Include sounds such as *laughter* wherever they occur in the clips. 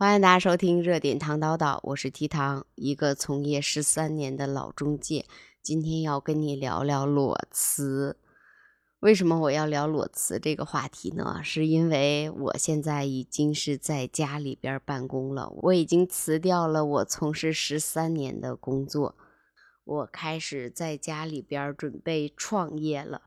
欢迎大家收听热点糖叨叨，我是提糖，一个从业十三年的老中介。今天要跟你聊聊裸辞。为什么我要聊裸辞这个话题呢？是因为我现在已经是在家里边办公了，我已经辞掉了我从事十三年的工作，我开始在家里边准备创业了。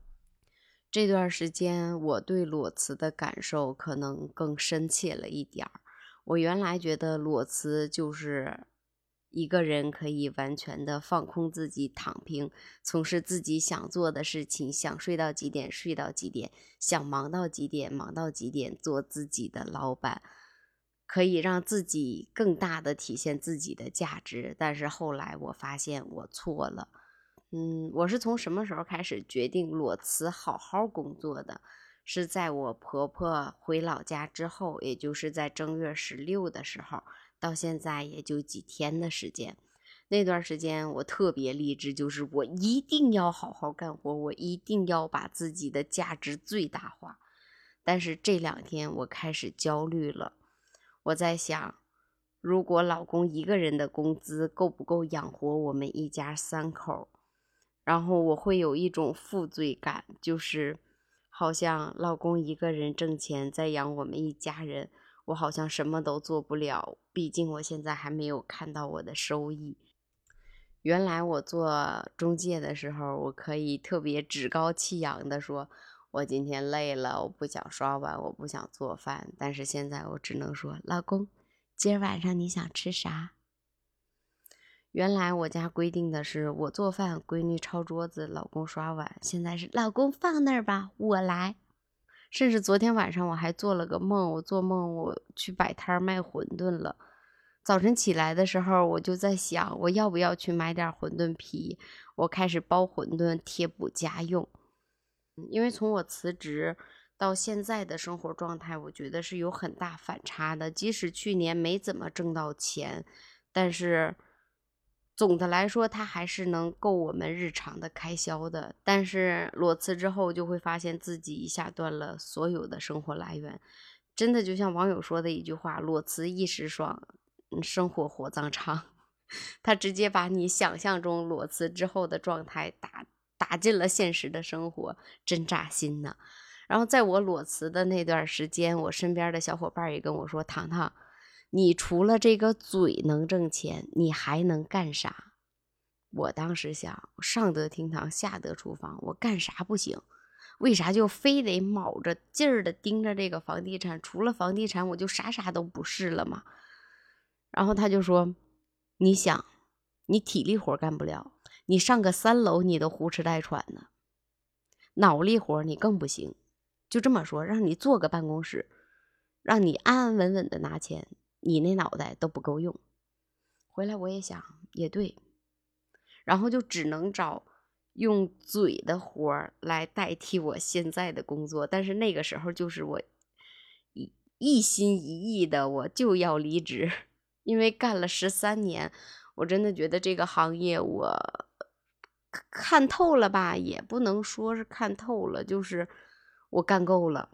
这段时间，我对裸辞的感受可能更深切了一点儿。我原来觉得裸辞就是一个人可以完全的放空自己，躺平，从事自己想做的事情，想睡到几点睡到几点，想忙到几点忙到几点，做自己的老板，可以让自己更大的体现自己的价值。但是后来我发现我错了，嗯，我是从什么时候开始决定裸辞，好好工作的？是在我婆婆回老家之后，也就是在正月十六的时候，到现在也就几天的时间。那段时间我特别励志，就是我一定要好好干活，我一定要把自己的价值最大化。但是这两天我开始焦虑了，我在想，如果老公一个人的工资够不够养活我们一家三口？然后我会有一种负罪感，就是。好像老公一个人挣钱在养我们一家人，我好像什么都做不了。毕竟我现在还没有看到我的收益。原来我做中介的时候，我可以特别趾高气扬的说：“我今天累了，我不想刷碗，我不想做饭。”但是现在我只能说：“老公，今儿晚上你想吃啥？”原来我家规定的是我做饭，闺女抄桌子，老公刷碗。现在是老公放那儿吧，我来。甚至昨天晚上我还做了个梦，我做梦我去摆摊卖馄饨了。早晨起来的时候，我就在想，我要不要去买点馄饨皮？我开始包馄饨贴补家用。因为从我辞职到现在的生活状态，我觉得是有很大反差的。即使去年没怎么挣到钱，但是。总的来说，它还是能够我们日常的开销的。但是裸辞之后，就会发现自己一下断了所有的生活来源。真的就像网友说的一句话：“裸辞一时爽，生活火葬场。*laughs* ”他直接把你想象中裸辞之后的状态打打进了现实的生活，真扎心呐。然后在我裸辞的那段时间，我身边的小伙伴也跟我说：“糖糖。”你除了这个嘴能挣钱，你还能干啥？我当时想，上得厅堂，下得厨房，我干啥不行？为啥就非得卯着劲儿的盯着这个房地产？除了房地产，我就啥啥都不是了吗？然后他就说：“你想，你体力活干不了，你上个三楼你都呼哧带喘的，脑力活你更不行。就这么说，让你坐个办公室，让你安安稳稳的拿钱。”你那脑袋都不够用，回来我也想也对，然后就只能找用嘴的活儿来代替我现在的工作。但是那个时候就是我一一心一意的，我就要离职，因为干了十三年，我真的觉得这个行业我看透了吧，也不能说是看透了，就是我干够了。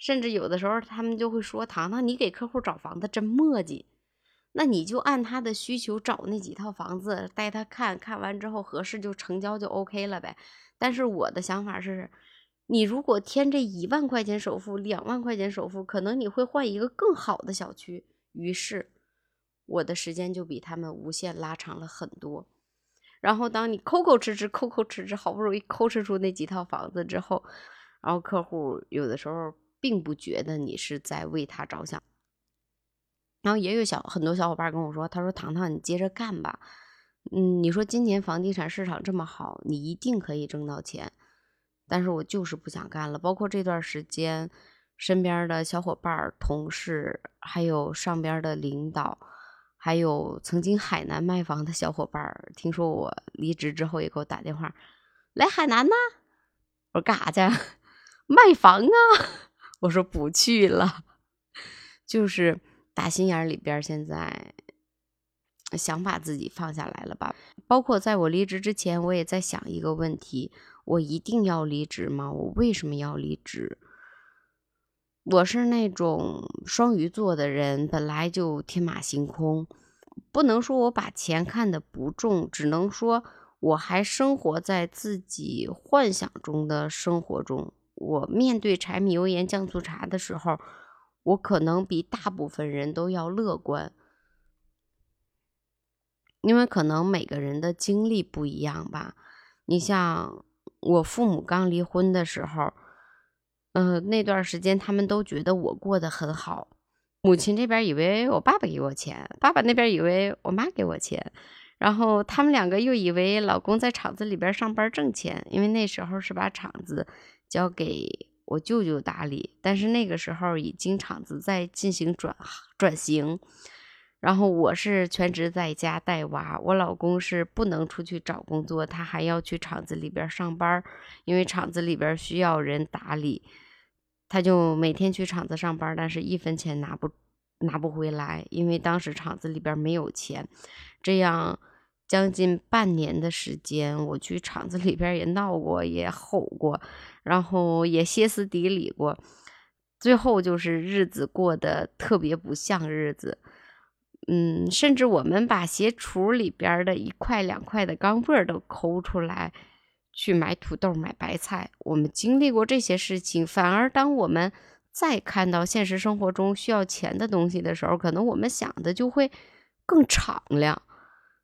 甚至有的时候，他们就会说：“糖糖，你给客户找房子真磨叽，那你就按他的需求找那几套房子，带他看看完之后合适就成交就 OK 了呗。”但是我的想法是，你如果添这一万块钱首付、两万块钱首付，可能你会换一个更好的小区。于是，我的时间就比他们无限拉长了很多。然后，当你抠抠哧哧、抠抠哧哧，好不容易抠哧出那几套房子之后，然后客户有的时候。并不觉得你是在为他着想，然后也有小很多小伙伴跟我说，他说：“糖糖，你接着干吧，嗯，你说今年房地产市场这么好，你一定可以挣到钱。”但是我就是不想干了。包括这段时间，身边的小伙伴、同事，还有上边的领导，还有曾经海南卖房的小伙伴，听说我离职之后，也给我打电话，来海南呢？我说干啥去？*laughs* 卖房啊！我说不去了，就是打心眼里边现在想把自己放下来了吧。包括在我离职之前，我也在想一个问题：我一定要离职吗？我为什么要离职？我是那种双鱼座的人，本来就天马行空，不能说我把钱看得不重，只能说我还生活在自己幻想中的生活中。我面对柴米油盐酱醋茶的时候，我可能比大部分人都要乐观，因为可能每个人的经历不一样吧。你像我父母刚离婚的时候。嗯，那段时间他们都觉得我过得很好。母亲这边以为我爸爸给我钱，爸爸那边以为我妈给我钱，然后他们两个又以为老公在厂子里边上班挣钱，因为那时候是把厂子交给我舅舅打理，但是那个时候已经厂子在进行转转型。然后我是全职在家带娃，我老公是不能出去找工作，他还要去厂子里边上班，因为厂子里边需要人打理，他就每天去厂子上班，但是一分钱拿不拿不回来，因为当时厂子里边没有钱。这样将近半年的时间，我去厂子里边也闹过，也吼过，然后也歇斯底里过，最后就是日子过得特别不像日子。嗯，甚至我们把鞋橱里边的一块两块的钢镚都抠出来，去买土豆、买白菜。我们经历过这些事情，反而当我们再看到现实生活中需要钱的东西的时候，可能我们想的就会更敞亮。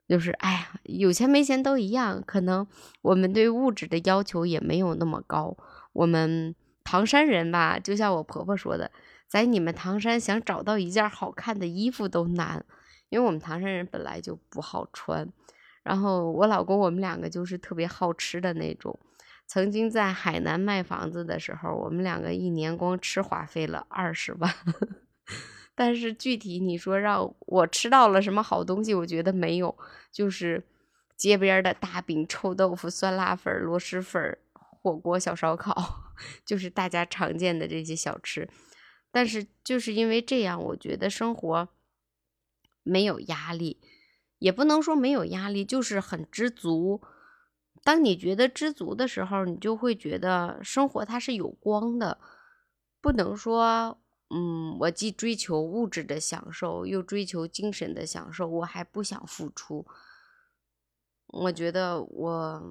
就是，哎呀，有钱没钱都一样。可能我们对物质的要求也没有那么高。我们唐山人吧，就像我婆婆说的。在你们唐山，想找到一件好看的衣服都难，因为我们唐山人本来就不好穿。然后我老公，我们两个就是特别好吃的那种。曾经在海南卖房子的时候，我们两个一年光吃花费了二十万。但是具体你说让我吃到了什么好东西，我觉得没有，就是街边的大饼、臭豆腐、酸辣粉、螺蛳粉、火锅、小烧烤，*laughs* 就是大家常见的这些小吃。但是就是因为这样，我觉得生活没有压力，也不能说没有压力，就是很知足。当你觉得知足的时候，你就会觉得生活它是有光的。不能说，嗯，我既追求物质的享受，又追求精神的享受，我还不想付出。我觉得我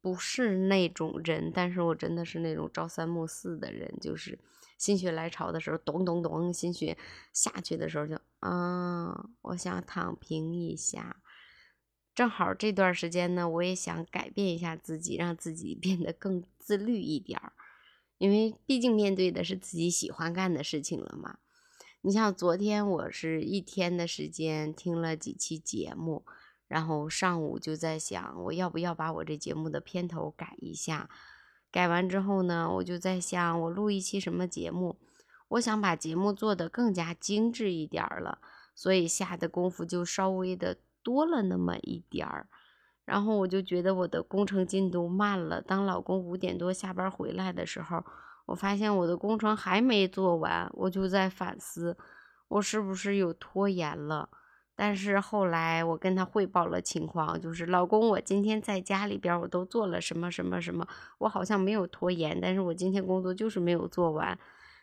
不是那种人，但是我真的是那种朝三暮四的人，就是。心血来潮的时候，咚咚咚，心血下去的时候就啊，我想躺平一下。正好这段时间呢，我也想改变一下自己，让自己变得更自律一点儿。因为毕竟面对的是自己喜欢干的事情了嘛。你像昨天，我是一天的时间听了几期节目，然后上午就在想，我要不要把我这节目的片头改一下。改完之后呢，我就在想，我录一期什么节目？我想把节目做得更加精致一点儿了，所以下的功夫就稍微的多了那么一点儿。然后我就觉得我的工程进度慢了。当老公五点多下班回来的时候，我发现我的工程还没做完，我就在反思，我是不是有拖延了？但是后来我跟他汇报了情况，就是老公，我今天在家里边我都做了什么什么什么，我好像没有拖延，但是我今天工作就是没有做完。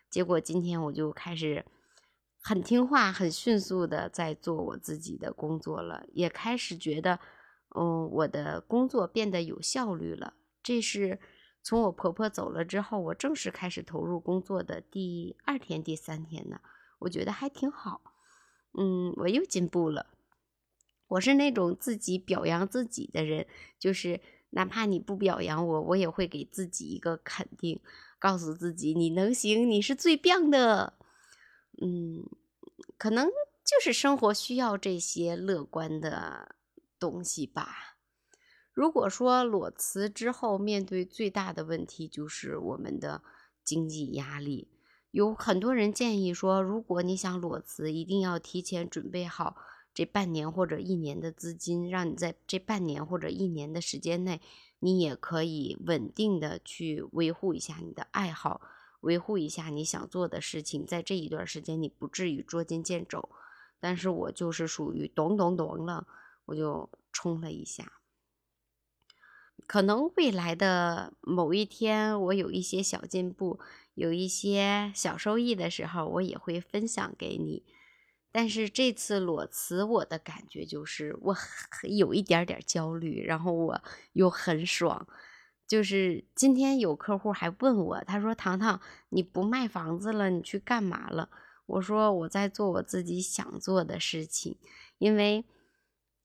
结果今天我就开始很听话、很迅速的在做我自己的工作了，也开始觉得，嗯，我的工作变得有效率了。这是从我婆婆走了之后，我正式开始投入工作的第二天、第三天呢，我觉得还挺好。嗯，我又进步了。我是那种自己表扬自己的人，就是哪怕你不表扬我，我也会给自己一个肯定，告诉自己你能行，你是最棒的。嗯，可能就是生活需要这些乐观的东西吧。如果说裸辞之后面对最大的问题就是我们的经济压力。有很多人建议说，如果你想裸辞，一定要提前准备好这半年或者一年的资金，让你在这半年或者一年的时间内，你也可以稳定的去维护一下你的爱好，维护一下你想做的事情，在这一段时间你不至于捉襟见肘。但是我就是属于懂懂懂了，我就冲了一下。可能未来的某一天，我有一些小进步，有一些小收益的时候，我也会分享给你。但是这次裸辞，我的感觉就是我有一点点焦虑，然后我又很爽。就是今天有客户还问我，他说：“糖糖，你不卖房子了，你去干嘛了？”我说：“我在做我自己想做的事情，因为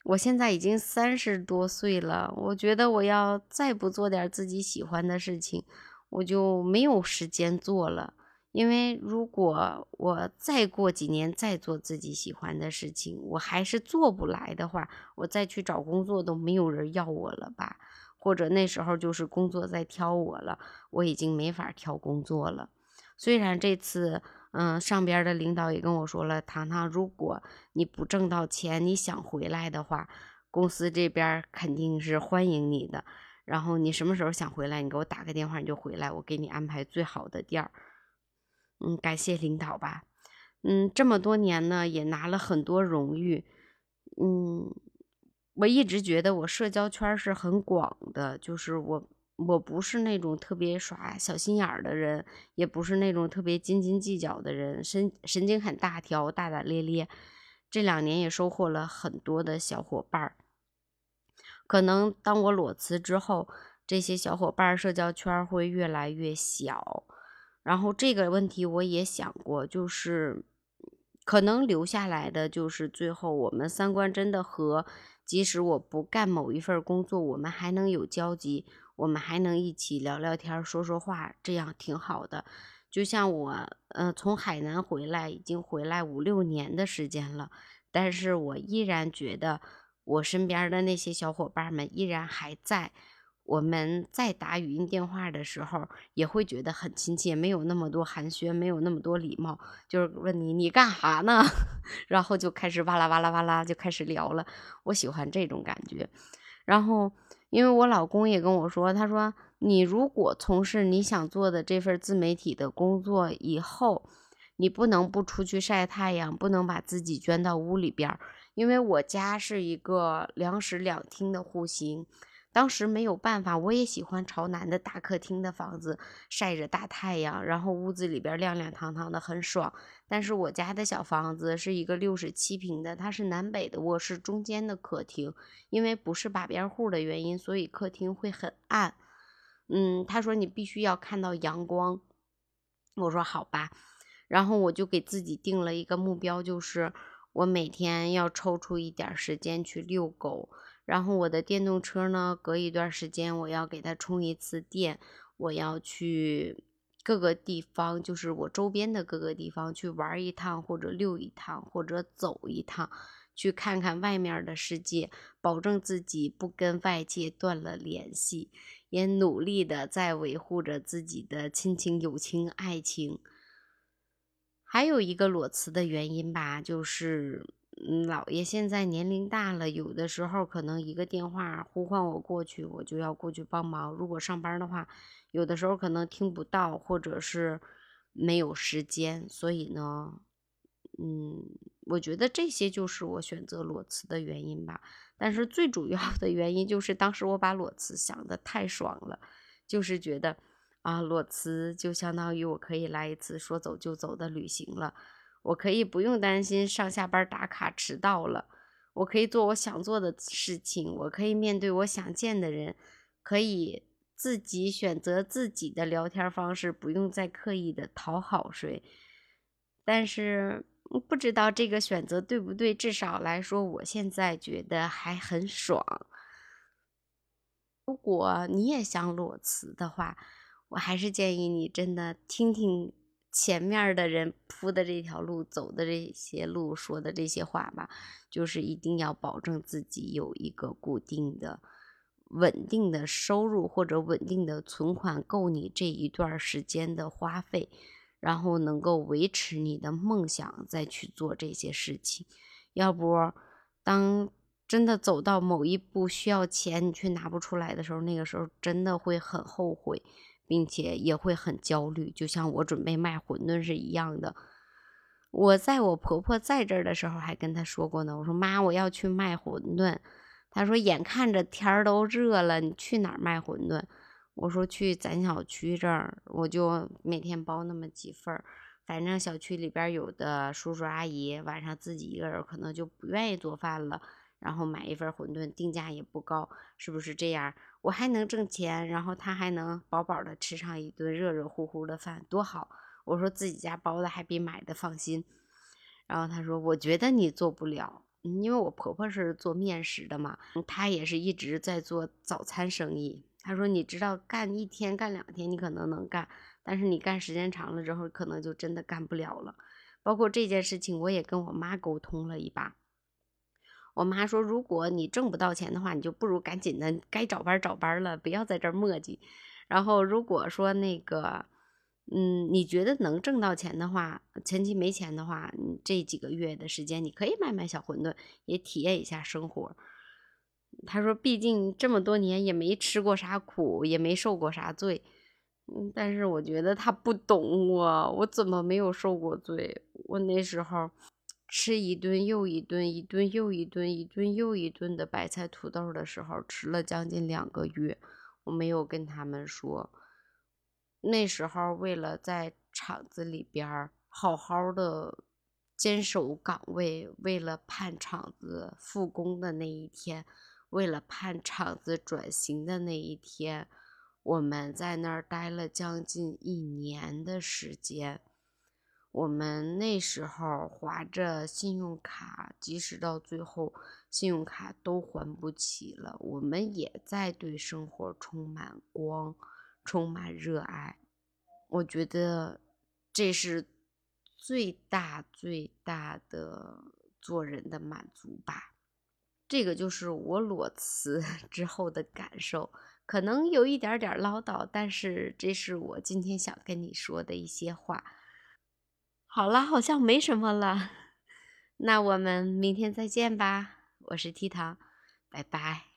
我现在已经三十多岁了，我觉得我要再不做点自己喜欢的事情，我就没有时间做了。因为如果我再过几年再做自己喜欢的事情，我还是做不来的话，我再去找工作都没有人要我了吧？”或者那时候就是工作在挑我了，我已经没法挑工作了。虽然这次，嗯，上边的领导也跟我说了，糖糖，如果你不挣到钱，你想回来的话，公司这边肯定是欢迎你的。然后你什么时候想回来，你给我打个电话，你就回来，我给你安排最好的店儿。嗯，感谢领导吧。嗯，这么多年呢，也拿了很多荣誉。嗯。我一直觉得我社交圈是很广的，就是我我不是那种特别耍小心眼儿的人，也不是那种特别斤斤计较的人，神神经很大条，大大咧咧。这两年也收获了很多的小伙伴儿。可能当我裸辞之后，这些小伙伴儿社交圈儿会越来越小。然后这个问题我也想过，就是可能留下来的就是最后我们三观真的合。即使我不干某一份工作，我们还能有交集，我们还能一起聊聊天、说说话，这样挺好的。就像我，呃，从海南回来，已经回来五六年的时间了，但是我依然觉得我身边的那些小伙伴们依然还在。我们在打语音电话的时候，也会觉得很亲切，没有那么多寒暄，没有那么多礼貌，就是问你你干哈呢？*laughs* 然后就开始哇啦哇啦哇啦就开始聊了。我喜欢这种感觉。然后，因为我老公也跟我说，他说你如果从事你想做的这份自媒体的工作以后，你不能不出去晒太阳，不能把自己圈到屋里边，因为我家是一个两室两厅的户型。当时没有办法，我也喜欢朝南的大客厅的房子，晒着大太阳，然后屋子里边亮亮堂堂的，很爽。但是我家的小房子是一个六十七平的，它是南北的卧室中间的客厅，因为不是把边户的原因，所以客厅会很暗。嗯，他说你必须要看到阳光，我说好吧，然后我就给自己定了一个目标，就是我每天要抽出一点时间去遛狗。然后我的电动车呢，隔一段时间我要给它充一次电，我要去各个地方，就是我周边的各个地方去玩一趟，或者溜一趟，或者走一趟，去看看外面的世界，保证自己不跟外界断了联系，也努力的在维护着自己的亲情、友情、爱情。还有一个裸辞的原因吧，就是。嗯，姥爷现在年龄大了，有的时候可能一个电话呼唤我过去，我就要过去帮忙。如果上班的话，有的时候可能听不到，或者是没有时间。所以呢，嗯，我觉得这些就是我选择裸辞的原因吧。但是最主要的原因就是当时我把裸辞想的太爽了，就是觉得啊，裸辞就相当于我可以来一次说走就走的旅行了。我可以不用担心上下班打卡迟到了，我可以做我想做的事情，我可以面对我想见的人，可以自己选择自己的聊天方式，不用再刻意的讨好谁。但是不知道这个选择对不对，至少来说，我现在觉得还很爽。如果你也想裸辞的话，我还是建议你真的听听。前面的人铺的这条路，走的这些路，说的这些话吧，就是一定要保证自己有一个固定的、稳定的收入或者稳定的存款，够你这一段时间的花费，然后能够维持你的梦想，再去做这些事情。要不，当真的走到某一步需要钱，你却拿不出来的时候，那个时候真的会很后悔。并且也会很焦虑，就像我准备卖馄饨是一样的。我在我婆婆在这儿的时候还跟她说过呢，我说妈，我要去卖馄饨。她说眼看着天儿都热了，你去哪儿卖馄饨？我说去咱小区这儿，我就每天包那么几份儿。反正小区里边有的叔叔阿姨晚上自己一个人可能就不愿意做饭了，然后买一份馄饨，定价也不高，是不是这样？我还能挣钱，然后他还能饱饱的吃上一顿热热乎乎的饭，多好！我说自己家包的还比买的放心。然后他说：“我觉得你做不了，因为我婆婆是做面食的嘛，她也是一直在做早餐生意。”他说：“你知道，干一天、干两天，你可能能干，但是你干时间长了之后，可能就真的干不了了。包括这件事情，我也跟我妈沟通了一把。我妈说，如果你挣不到钱的话，你就不如赶紧的该找班找班了，不要在这儿磨叽。然后如果说那个，嗯，你觉得能挣到钱的话，前期没钱的话，你这几个月的时间，你可以卖卖小馄饨，也体验一下生活。”他说：“毕竟这么多年也没吃过啥苦，也没受过啥罪。嗯，但是我觉得他不懂我，我怎么没有受过罪？我那时候吃一顿又一顿，一顿又一顿，一顿又一顿的白菜土豆的时候，吃了将近两个月。我没有跟他们说，那时候为了在厂子里边好好的坚守岗位，为了盼厂子复工的那一天。”为了盼厂子转型的那一天，我们在那儿待了将近一年的时间。我们那时候划着信用卡，即使到最后信用卡都还不起了，我们也在对生活充满光，充满热爱。我觉得这是最大最大的做人的满足吧。这个就是我裸辞 *laughs* 之后的感受，可能有一点点唠叨，但是这是我今天想跟你说的一些话。好了，好像没什么了，*laughs* 那我们明天再见吧。我是 T 糖，拜拜。